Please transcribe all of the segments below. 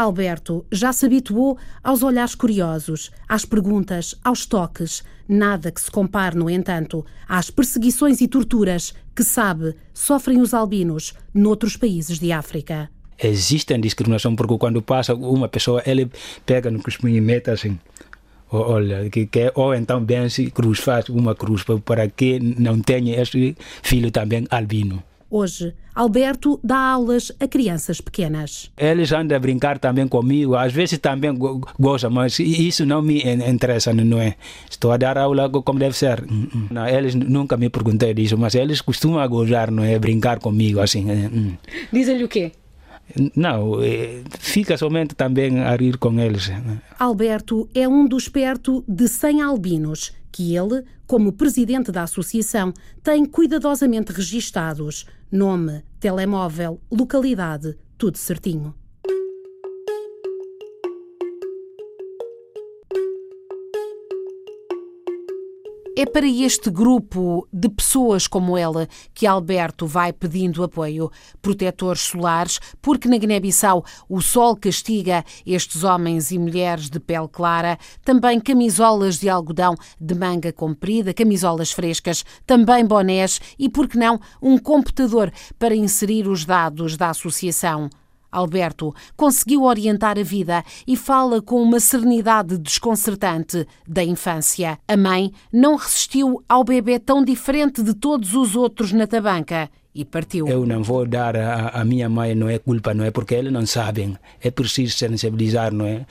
Alberto já se habituou aos olhares curiosos, às perguntas, aos toques. Nada que se compare, no entanto, às perseguições e torturas que, sabe, sofrem os albinos noutros países de África. Existe discriminação porque quando passa uma pessoa, ele pega no cuspinho e mete assim. Olha, que, que, ou então vence cruz, faz uma cruz para que não tenha este filho também albino. Hoje, Alberto dá aulas a crianças pequenas. Eles andam a brincar também comigo, às vezes também gostam, mas isso não me interessa, não é? Estou a dar aula como deve ser. Hum, hum. Não, eles nunca me perguntei disso, mas eles costumam gozar, não é? Brincar comigo assim. Hum. Dizem-lhe o quê? Não, eh, fica somente também a rir com eles. Alberto é um dos perto de 100 albinos que ele, como presidente da associação, tem cuidadosamente registados. Nome, telemóvel, localidade, tudo certinho. É para este grupo de pessoas como ela que Alberto vai pedindo apoio, protetores solares, porque na Guiné-Bissau o sol castiga estes homens e mulheres de pele clara, também camisolas de algodão de manga comprida, camisolas frescas, também bonés e, por que não, um computador para inserir os dados da associação. Alberto conseguiu orientar a vida e fala com uma serenidade desconcertante da infância. A mãe não resistiu ao bebê tão diferente de todos os outros na tabanca e partiu. Eu não vou dar a, minha mãe, não é culpa, não é porque eles não sabem. É preciso sensibilizar, não é?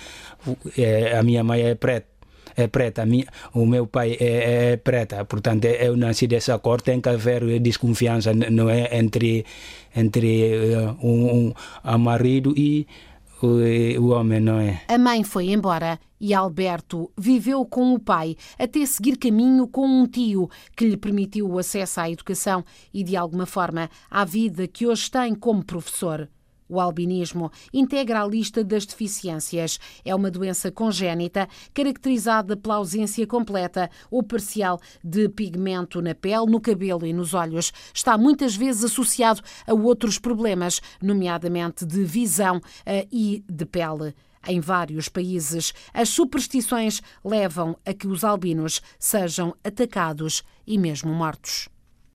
é a minha mãe é preta é preta, minha, o meu pai é, é, preta, portanto eu nasci dessa cor, tem que haver desconfiança, não é, entre, entre uh, um, um marido e o, o homem, não é? A mãe foi embora e Alberto viveu com o pai até seguir caminho com um tio que lhe permitiu o acesso à educação e, de alguma forma, à vida que hoje tem como professor. O albinismo integra a lista das deficiências. É uma doença congénita caracterizada pela ausência completa ou parcial de pigmento na pele, no cabelo e nos olhos. Está muitas vezes associado a outros problemas, nomeadamente de visão eh, e de pele. Em vários países, as superstições levam a que os albinos sejam atacados e mesmo mortos.